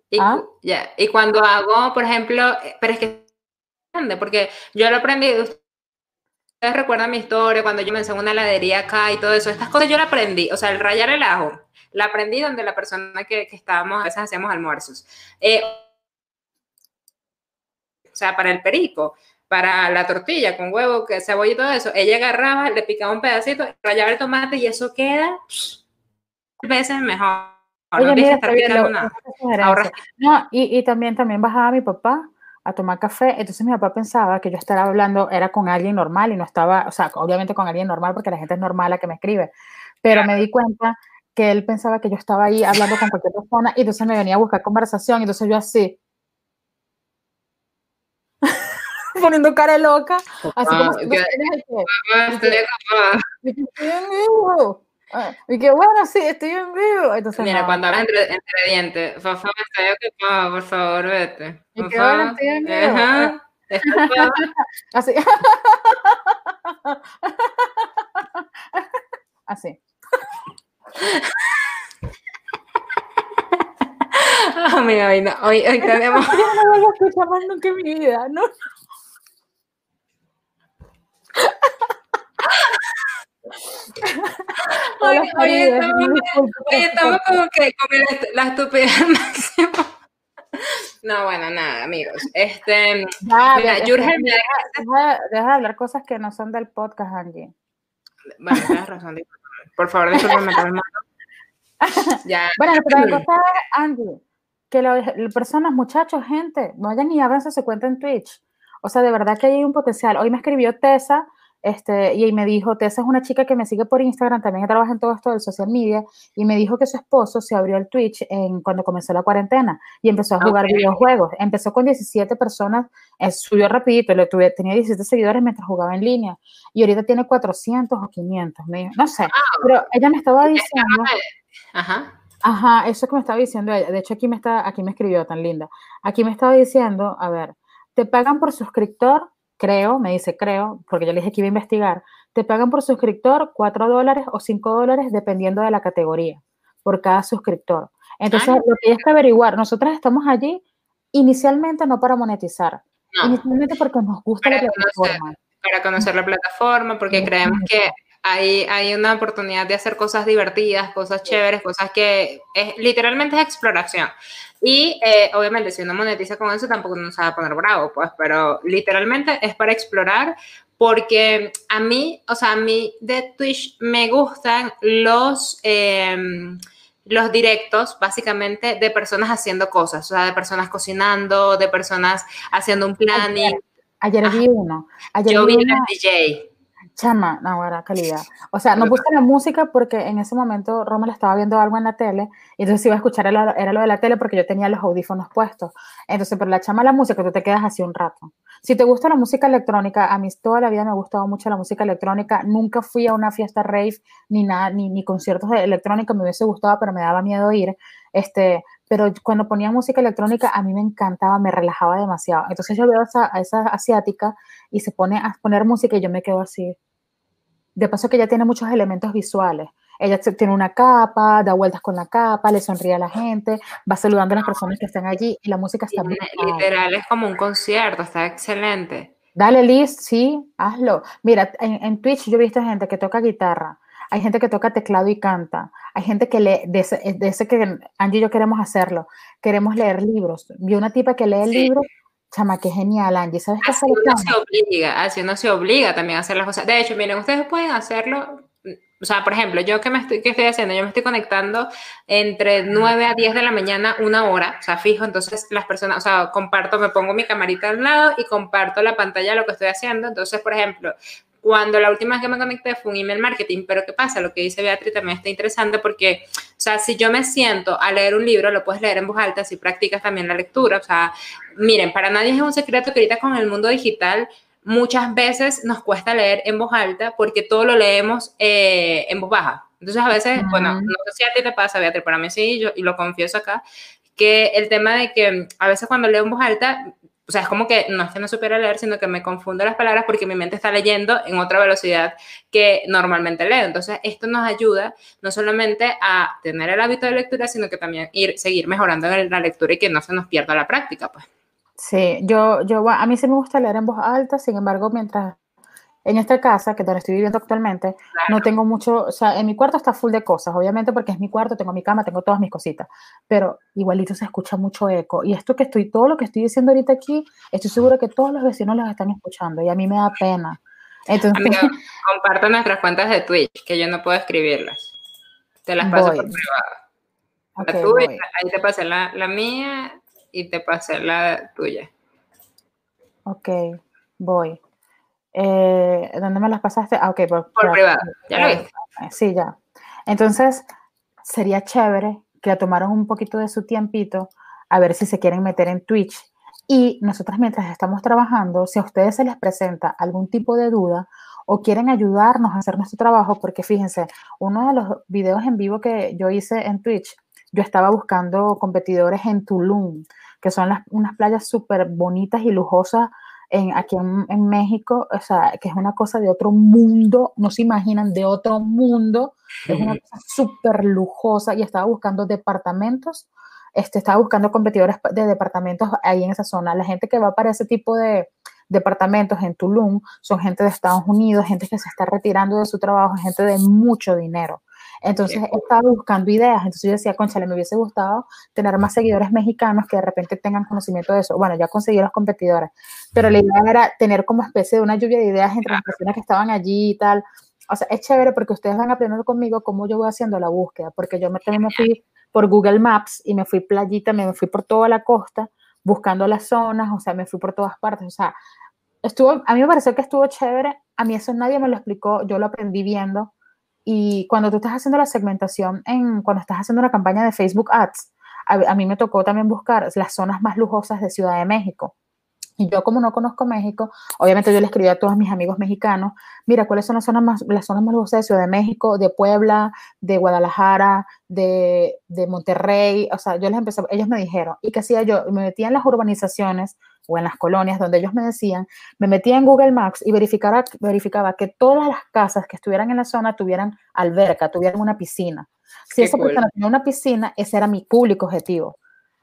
Y, ¿Ah? ya, y cuando hago, por ejemplo, eh, pero es que porque yo lo aprendí. Ustedes recuerdan mi historia cuando yo me enseñé una heladería acá y todo eso. Estas cosas yo la aprendí. O sea, el rayar el ajo, la aprendí donde la persona que, que estábamos, a veces hacíamos almuerzos. Eh, o sea, para el perico, para la tortilla con huevo, que cebolla y todo eso, ella agarraba, le picaba un pedacito, rayaba el tomate y eso queda veces mejor. no mira, No, y, y también, también bajaba mi papá a tomar café, entonces mi papá pensaba que yo estaba hablando, era con alguien normal y no estaba, o sea, obviamente con alguien normal porque la gente es normal la que me escribe, pero me di cuenta que él pensaba que yo estaba ahí hablando con cualquier persona y entonces me venía a buscar conversación y entonces yo así, *laughs* poniendo cara loca, así como *laughs* y que bueno, sí, estoy en vivo. Entonces, Mira, cuando hablas entre, entre dientes, Fafa me está ocupado, por favor, vete. Y que bueno, estoy en vivo. Ajá. *laughs* Así. *laughs* Así. Oh, mira, hoy, no, hoy, hoy tenemos. Yo no voy a escuchar más nunca en mi vida, ¿no? Oye, estamos, como que con la estupidez máxima. *laughs* No, bueno, nada, amigos. Este, mira, Jurgen, deja, deja, de hablar cosas que no son del podcast, Angie. Bueno, tienes razón, Por favor, discúlpame *laughs* ya. Bueno, pero la cosa es, Angie, que las personas, muchachos, gente, vayan y abranse su cuenta en Twitch. O sea, de verdad que hay un potencial. Hoy me escribió Tessa este, y me dijo, Tessa es una chica que me sigue por Instagram, también trabaja en todo esto del social media, y me dijo que su esposo se abrió el Twitch en, cuando comenzó la cuarentena y empezó a jugar videojuegos. Empezó con 17 personas, eh, subió rapidito, le tuve, tenía 17 seguidores mientras jugaba en línea, y ahorita tiene 400 o 500, no sé, pero ella me estaba diciendo... Ajá. Ajá, eso que me estaba diciendo ella. De hecho, aquí me, está, aquí me escribió tan linda. Aquí me estaba diciendo, a ver, te pagan por suscriptor creo, me dice creo, porque yo le dije que iba a investigar, te pagan por suscriptor 4 dólares o 5 dólares dependiendo de la categoría, por cada suscriptor. Entonces, ah, lo que hay que averiguar, nosotros estamos allí inicialmente no para monetizar, inicialmente porque nos gusta la plataforma. para conocer la plataforma, porque creemos que hay, hay una oportunidad de hacer cosas divertidas, cosas chéveres, cosas que es, literalmente es exploración. Y eh, obviamente si uno monetiza con eso tampoco nos va a poner bravo, pues, pero literalmente es para explorar porque a mí, o sea, a mí de Twitch me gustan los... Em, los directos, básicamente, de personas haciendo cosas, o sea, de personas cocinando, de personas haciendo un planning. Ayer, vi uno. Ayer yo vi, vi DJ. Chama, no, calidad. O sea, no puse la música porque en ese momento Roma le estaba viendo algo en la tele y entonces iba a escuchar era, era, lo de la tele porque yo tenía los audífonos puestos. Entonces, pero la chama la música, tú te quedas así un rato. Si te gusta la música electrónica, a mí toda la vida me ha gustado mucho la música electrónica. Nunca fui a una fiesta rave ni nada, ni, ni conciertos de electrónica, me hubiese gustado, pero me daba miedo ir. Este, pero cuando ponía música electrónica a mí me encantaba, me relajaba demasiado. Entonces yo veo a esa, a esa asiática y se pone a poner música y yo me quedo así. De paso que ella tiene muchos elementos visuales. Ella tiene una capa, da vueltas con la capa, le sonríe a la gente, va saludando a las personas que están allí y la música está bien. Literal, es como un concierto, está excelente. Dale, Liz, sí, hazlo. Mira, en, en Twitch yo he visto gente que toca guitarra, hay gente que toca teclado y canta, hay gente que lee, de ese, que Angie y yo queremos hacerlo, queremos leer libros. Vi una tipa que lee el libro, chama, qué genial, Angie, ¿sabes qué? Así uno se obliga, así uno se obliga también a hacer las cosas. De hecho, miren, ustedes pueden hacerlo o sea, por ejemplo, yo que me estoy, ¿qué estoy haciendo? Yo me estoy conectando entre 9 a 10 de la mañana, una hora, o sea, fijo, entonces las personas, o sea, comparto, me pongo mi camarita al lado y comparto la pantalla de lo que estoy haciendo. Entonces, por ejemplo, cuando la última vez que me conecté fue un email marketing, pero ¿qué pasa? Lo que dice Beatriz también está interesante porque, o sea, si yo me siento a leer un libro, lo puedes leer en voz alta si practicas también la lectura. O sea, miren, para nadie es un secreto que ahorita con el mundo digital muchas veces nos cuesta leer en voz alta porque todo lo leemos eh, en voz baja. Entonces, a veces, bueno, no sé si a ti te pasa, Beatriz, para mí sí, yo, y lo confieso acá, que el tema de que a veces cuando leo en voz alta o sea, es como que no es que no supiera leer, sino que me confundo las palabras porque mi mente está leyendo en otra velocidad que normalmente leo. Entonces, esto nos ayuda no solamente a tener el hábito de lectura, sino que también ir, seguir mejorando en la lectura y que no se nos pierda la práctica, pues. Sí, yo, yo, a mí sí me gusta leer en voz alta, sin embargo, mientras en esta casa, que donde estoy viviendo actualmente, no tengo mucho, o sea, en mi cuarto está full de cosas, obviamente porque es mi cuarto, tengo mi cama, tengo todas mis cositas, pero igualito se escucha mucho eco. Y esto que estoy, todo lo que estoy diciendo ahorita aquí, estoy seguro que todos los vecinos los están escuchando y a mí me da pena. Entonces, *laughs* comparto nuestras cuentas de Twitch, que yo no puedo escribirlas. Te las paso por privado. ahí te pasé la, la mía y te pasé la tuya. Ok, voy. Eh, ¿Dónde me las pasaste? Ah, ok, por, privado. Ya lo viste. Sí, ya. Entonces, sería chévere que tomaran un poquito de su tiempito a ver si se quieren meter en Twitch. Y nosotras mientras estamos trabajando, si a ustedes se les presenta algún tipo de duda o quieren ayudarnos a hacer nuestro trabajo, porque fíjense, uno de los videos en vivo que yo hice en Twitch, yo estaba buscando competidores en Tulum, que son las, unas playas súper bonitas y lujosas en, aquí en, México, o sea, que es una cosa de otro mundo, no se imaginan, de otro mundo, es una *laughs* cosa súper lujosa y estaba buscando departamentos, este, estaba buscando competidores de departamentos ahí en esa zona. La gente que va para ese tipo de departamentos en Tulum son gente de Estados Unidos, gente que se está retirando de su trabajo, gente de mucho dinero. Entonces estaba buscando ideas, entonces yo decía, conchale, me hubiese gustado tener más seguidores mexicanos que de repente tengan conocimiento de eso. Bueno, ya conseguí los competidores, pero la idea era tener como especie de una lluvia de ideas entre las personas que estaban allí y tal. O sea, es chévere porque ustedes van aprendiendo conmigo cómo yo voy haciendo la búsqueda, porque yo me, también me fui por Google Maps y me fui playita, me fui por toda la costa buscando las zonas, o sea, me fui por todas partes, o sea, estuvo, a mí me pareció que estuvo chévere, a mí eso nadie me lo explicó, yo lo aprendí viendo, y cuando tú estás haciendo la segmentación, en, cuando estás haciendo una campaña de Facebook Ads, a, mí me tocó también buscar las zonas más lujosas de Ciudad de México. Y yo como no conozco México, obviamente yo le escribí a todos mis amigos mexicanos, mira, ¿cuáles son las zonas más, las zonas más lujosas de Ciudad de México, de Puebla, de Guadalajara, de, de Monterrey? O sea, yo les empecé, ellos me dijeron, ¿y qué hacía yo? Me metía en las urbanizaciones o en las colonias donde ellos me decían, me metía en Google Maps y verificaba, verificaba que todas las casas que estuvieran en la zona tuvieran alberca, tuvieran una piscina. Si esa persona tenía una piscina, ese era mi público objetivo.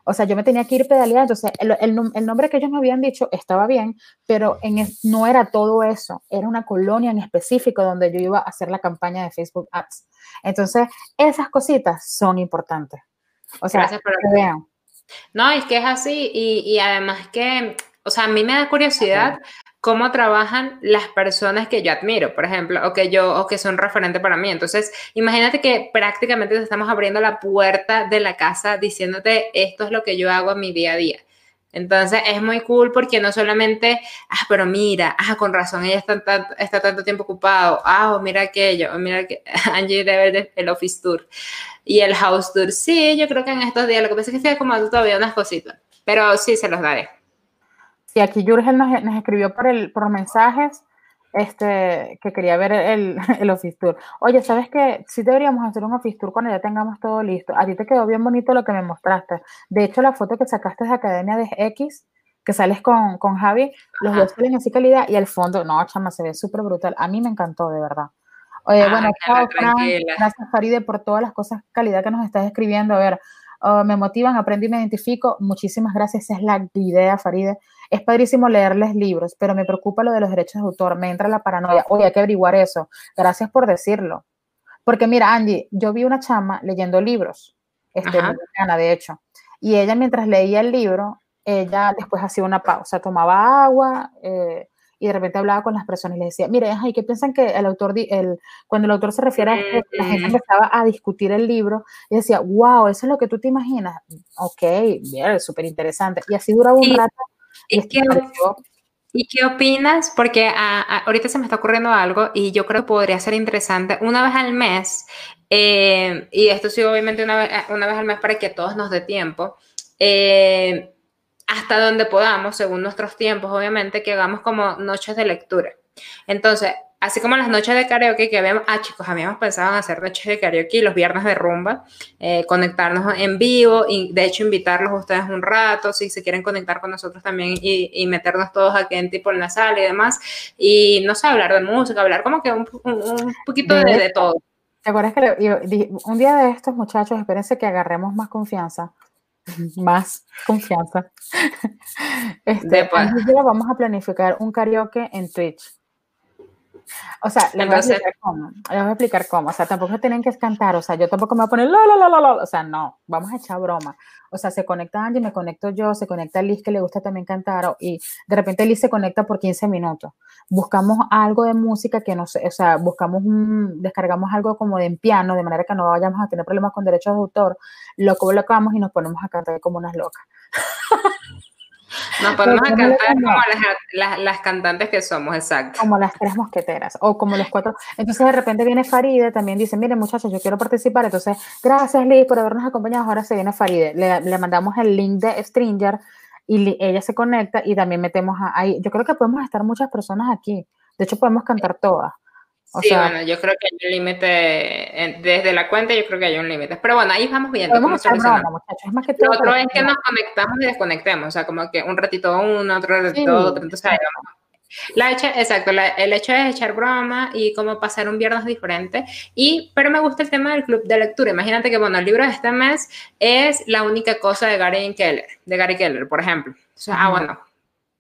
O sea, yo me tenía que ir pedaleando. Entonces, el, el, nombre que ellos me habían dicho estaba bien, pero en no era todo eso. Era una colonia en específico donde yo iba a hacer la campaña de Facebook Ads. Entonces, esas cositas son importantes. O sea, que vean. No, es que es así y, además que, o sea, a mí me da curiosidad cómo trabajan las personas que yo admiro, por ejemplo, o que yo, o que son referentes para mí. Entonces, imagínate que prácticamente te estamos abriendo la puerta de la casa diciéndote esto es lo que yo hago en mi día a día. Entonces es muy cool porque no solamente, ah, pero mira, ah, con razón, ella está, tanto, está tanto tiempo ocupado, ah, o mira aquello, mira que *laughs* Angie debe ver el office tour y el house tour. Sí, yo creo que en estos días, lo que pasa es que estoy acomodando todavía unas cositas, pero sí se los daré. Sí, aquí Jurgen nos, nos escribió por, el, por mensajes este, que quería ver el, *laughs* el Office Tour. Oye, ¿sabes qué? Sí deberíamos hacer un Office Tour cuando ya tengamos todo listo. A ti te quedó bien bonito lo que me mostraste. De hecho, la foto que sacaste de Academia de X, que sales con, con Javi, los dos salen así calidad y el fondo, no, chama, se ve súper brutal. A mí me encantó, de verdad. Oye, ah, bueno, gracias Faride por todas las cosas calidad que nos estás escribiendo. A ver, oh, me motivan, aprendo y me identifico. Muchísimas gracias, esa es la idea, Faride. Es padrísimo leerles libros, pero me preocupa lo de los derechos de autor, me entra la paranoia. Oye, hay que averiguar eso. Gracias por decirlo. Porque mira, Angie, yo vi una chama leyendo libros, este, de hecho, y ella mientras leía el libro, ella después hacía una pausa, tomaba agua eh, y de repente hablaba con las personas y le decía, mire, ay, ¿qué piensan que el autor, el, cuando el autor se refiere a esto, la gente empezaba a discutir el libro y decía, wow, eso es lo que tú te imaginas. Ok, bien, súper interesante. Y así duraba un rato ¿Y qué, ¿Y qué opinas? Porque ahorita se me está ocurriendo algo y yo creo que podría ser interesante una vez al mes, eh, y esto sí obviamente una vez, una vez al mes para que todos nos dé tiempo, eh, hasta donde podamos, según nuestros tiempos, obviamente, que hagamos como noches de lectura. Entonces, así como las noches de karaoke que habíamos, ah chicos, habíamos pensado en hacer noches de karaoke los viernes de rumba, eh, conectarnos en vivo y de hecho invitarlos a ustedes un rato, si se quieren conectar con nosotros también y, meternos todos aquí en tipo en la sala y demás, y no sé, hablar de música, hablar como que un, poquito de, todo. ¿Te acuerdas que un día de estos muchachos, espérense que agarremos más confianza, *laughs* más confianza. *laughs* Este, vamos a planificar un karaoke en Twitch O sea, les voy, a explicar cómo, les voy a explicar cómo. O sea, tampoco tienen que cantar. O sea, yo tampoco me voy a poner la, la, la, la, la. O sea, no, vamos a echar broma. O sea, se conecta Angie, me conecto yo, se conecta Liz, que le gusta también cantar. Y de repente Liz se conecta por 15 minutos. Buscamos algo de música que no sé, o sea, buscamos, un, descargamos algo como de piano, de manera que no vayamos a tener problemas con derechos de autor. Lo colocamos y nos ponemos a cantar como unas locas. Nos podemos cantar como las, las, cantantes que somos, exacto. Como las tres mosqueteras o como los cuatro. Entonces de repente viene Faride, también dice, miren muchachos, yo quiero participar. Entonces, gracias Liz por habernos acompañado. Ahora se viene Faride. Le, le mandamos el link de Stringer y ella se conecta y también metemos ahí. Yo creo que podemos estar muchas personas aquí. De hecho, podemos cantar todas sí, bueno, yo creo que hay un límite, desde la cuenta yo creo que hay un límite, pero bueno, ahí vamos viendo cómo solucionamos. Lo otro es que nos conectamos y desconectemos, o sea, como que un ratito uno, otro ratito otro, entonces ahí vamos. La hecha, exacto, el hecho es echar broma y como pasar un viernes diferente. Y, pero me gusta el tema del club de lectura. Imagínate que, bueno, el libro de este mes es la única cosa de Gary Keller, de Gary Keller, por ejemplo. O sea, ah, bueno,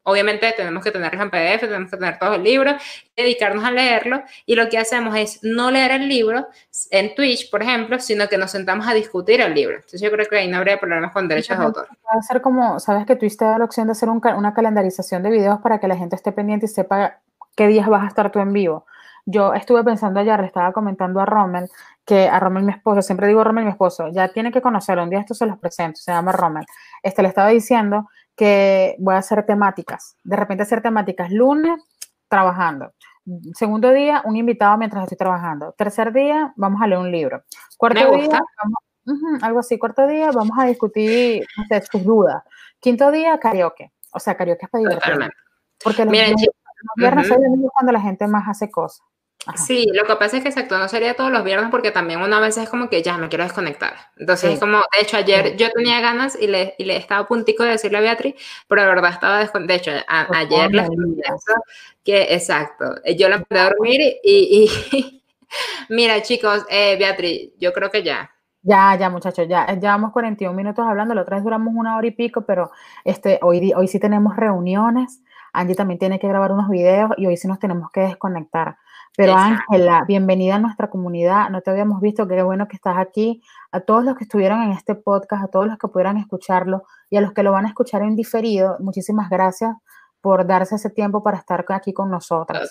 Obviamente tenemos que tenerlo en PDF, tenemos que tener todo el libro, dedicarnos a leerlo y lo que hacemos es no leer el libro en Twitch, por ejemplo, sino que nos sentamos a discutir el libro. Entonces yo creo que ahí no habría problemas con derechos de autor. A ser como, sabes que Twitch te da la opción de hacer una calendarización de videos para que la gente esté pendiente y sepa qué días vas a estar tú en vivo. Yo estuve pensando ayer, le estaba comentando a Rommel, que a Rommel mi esposo, siempre digo Rommel mi esposo, ya tiene que conocerlo, un día esto se los presento, se llama Rommel. Este le estaba diciendo que voy a hacer temáticas. De repente hacer temáticas. Lunes, trabajando. Segundo día, un invitado mientras estoy trabajando. Tercer día, vamos a leer un libro. Cuarto día, algo así. Cuarto día, vamos a discutir sus dudas. Quinto día, karaoke. O sea, karaoke es para divertirme. Porque los, Miren, viernes cuando la gente más hace cosas. Sí, lo que pasa es que exacto, no sería todos los viernes porque también una vez es como que ya me quiero desconectar. Entonces es como, de hecho ayer yo tenía ganas y le, y le estaba a puntico de decirle a Beatriz, pero de verdad estaba desconectada. De hecho, ayer le que exacto, eh, yo la pude dormir y, y *laughs* mira chicos, eh, Beatriz, yo creo que ya. Ya, ya, muchachos, ya llevamos 41 minutos hablando, la otra vez duramos una hora y pico, pero este, hoy, hoy sí tenemos reuniones, Angie también tiene que grabar unos videos y hoy sí nos tenemos que desconectar. Pero Ángela, bienvenida a nuestra comunidad. No te habíamos visto, qué bueno que estás aquí. A todos los que estuvieron en este podcast, a todos los que pudieran escucharlo y a los que lo van a escuchar en diferido, muchísimas gracias por darse ese tiempo para estar aquí con nosotras.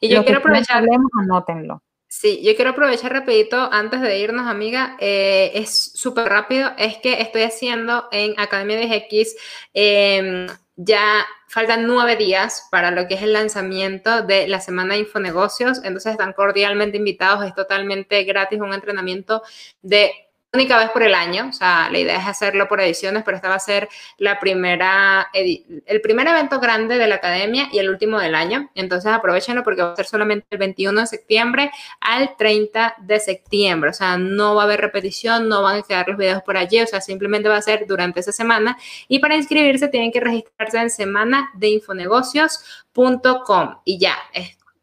Y yo quiero aprovechar. anótenlo. Sí, yo quiero aprovechar rapidito antes de irnos, amiga. Eh, es súper rápido. Es que estoy haciendo en Academia de X em, ya faltan nueve días para lo que es el lanzamiento de la Semana de Infonegocios, entonces están cordialmente invitados, es totalmente gratis, un entrenamiento de única vez por el año, o sea, la idea es hacerlo por ediciones, pero esta va a ser la primera, el primer evento grande de la academia y el último del año, entonces aprovechenlo porque va a ser solamente el 21 de septiembre al 30 de septiembre, o sea, no va a haber repetición, no van a quedar los videos por allí, o sea, simplemente va a ser durante esa semana. Y para inscribirse tienen que registrarse en semana de infonegocios.com y ya,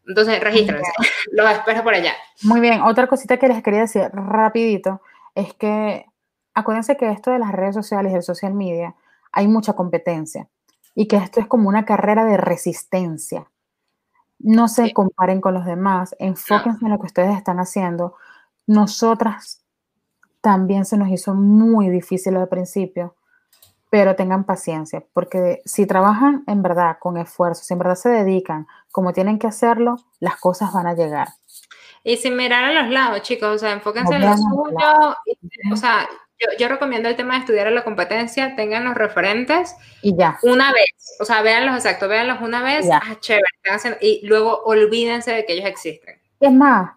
entonces regístrense, los espero por allá. Muy bien, otra cosita que les quería decir rapidito es que acuérdense que esto de las redes sociales y el social media hay mucha competencia y que esto es como una carrera de resistencia. No se comparen con los demás, enfóquense en lo que ustedes están haciendo. Nosotras también se nos hizo muy difícil al principio, pero tengan paciencia, porque si trabajan en verdad con esfuerzo, si en verdad se dedican como tienen que hacerlo, las cosas van a llegar. Y sin mirar a los lados, chicos, o sea, enfóquense en lo suyo. o sea, yo, recomiendo el tema de estudiar a la competencia, tengan los referentes. Y ya. Una vez, o sea, véanlos exacto, véanlos una vez, ah, chévere, y luego olvídense de que ellos existen. Es más,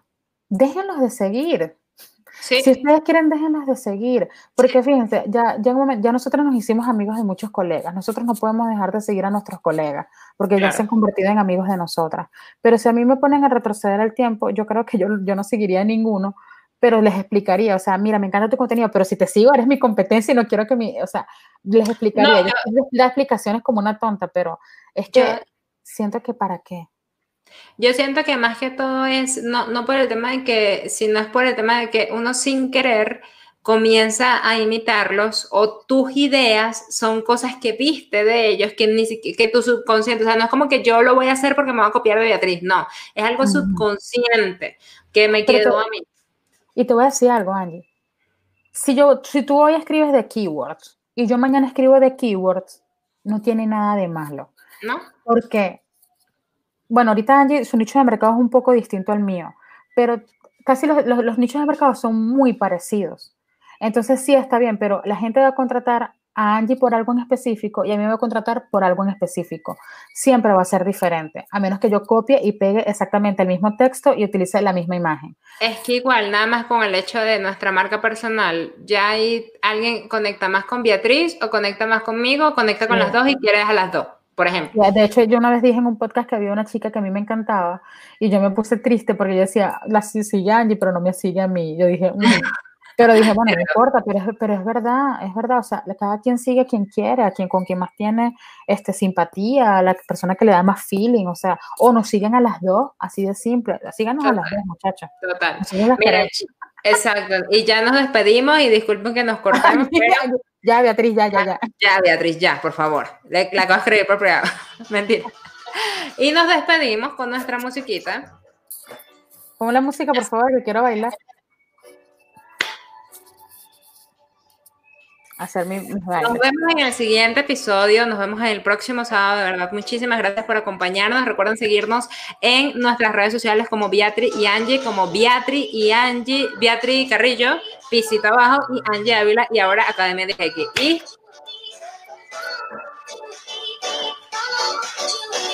déjenlos de seguir. Si ustedes quieren, déjenos de seguir, porque fíjense, ya, ya, ya, nosotros nos hicimos amigos de muchos colegas, nosotros no podemos dejar de seguir a nuestros colegas, porque ya se han convertido en amigos de nosotras. Pero si a mí me ponen a retroceder el tiempo, yo creo que yo, yo no seguiría a ninguno, pero les explicaría, o sea, mira, me encanta tu contenido, pero si te sigo, eres mi competencia y no quiero que mi, o sea, les explicaría. La explicación es como una tonta, pero es que siento que para qué. Yo siento que más que todo es, no, no por el tema de que, sino es por el tema de que uno sin querer comienza a imitarlos o tus ideas son cosas que viste de ellos que ni siquiera, que tu subconsciente, o sea, no es como que yo lo voy a hacer porque me voy a copiar de Beatriz, no, es algo subconsciente que me quedó a mí. Y te voy a decir algo, Angie. Si, yo, si tú hoy escribes de keywords y yo mañana escribo de keywords, no tiene nada de malo. ¿No? Porque, bueno, ahorita Angie, su nicho de mercado es un poco distinto al mío, pero casi los, los nichos de mercado son muy parecidos. Entonces sí está bien, pero la gente va a contratar a Angie por algo en específico y a mí me va a contratar por algo en específico. Siempre va a ser diferente, a menos que yo copie y pegue exactamente el mismo texto y utilice la misma imagen. Es que igual, nada más con el hecho de nuestra marca personal, ya hay alguien conecta más con Beatriz o conecta más conmigo, o conecta con las dos y quieres a las dos. Por ejemplo. De hecho, yo una vez dije en un podcast que había una chica que a mí me encantaba y yo me puse triste porque yo decía, la sigue Angie, pero no me sigue a mí. Yo dije, mm". *laughs* Pero dije, bueno, no importa, pero es, pero es verdad, es verdad, o sea, cada quien sigue a quien quiere, a quien con quien más tiene este, simpatía, a la persona que le da más feeling, o sea, o nos siguen a las dos, así de simple, síganos a las dos, muchachos. Total. Mira, exacto, y ya nos despedimos y disculpen que nos *laughs* cortemos, pero... Ya, Beatriz, ya, ya, ya. Ya, Beatriz, ya, por favor. La, la acabo de escribir por privado. *laughs* Mentira. Y nos despedimos con nuestra musiquita. Pon la música, por favor, que quiero bailar. Hacer mi, Nos vemos en el siguiente episodio, nos vemos en el próximo sábado, de verdad, muchísimas gracias por acompañarnos. Recuerden seguirnos en nuestras redes sociales como Beatriz y Angie, como Beatriz y Angie, Beatriz Carrillo, Pisita Abajo y Angie Ávila y ahora Academia de X. Y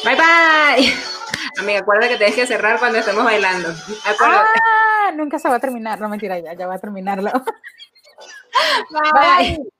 Bye bye. *laughs* Amiga, acuérdate que tienes que cerrar cuando estemos bailando. Ah, nunca se va a terminar. No mentira, ya, ya va a terminarlo. *laughs* bye.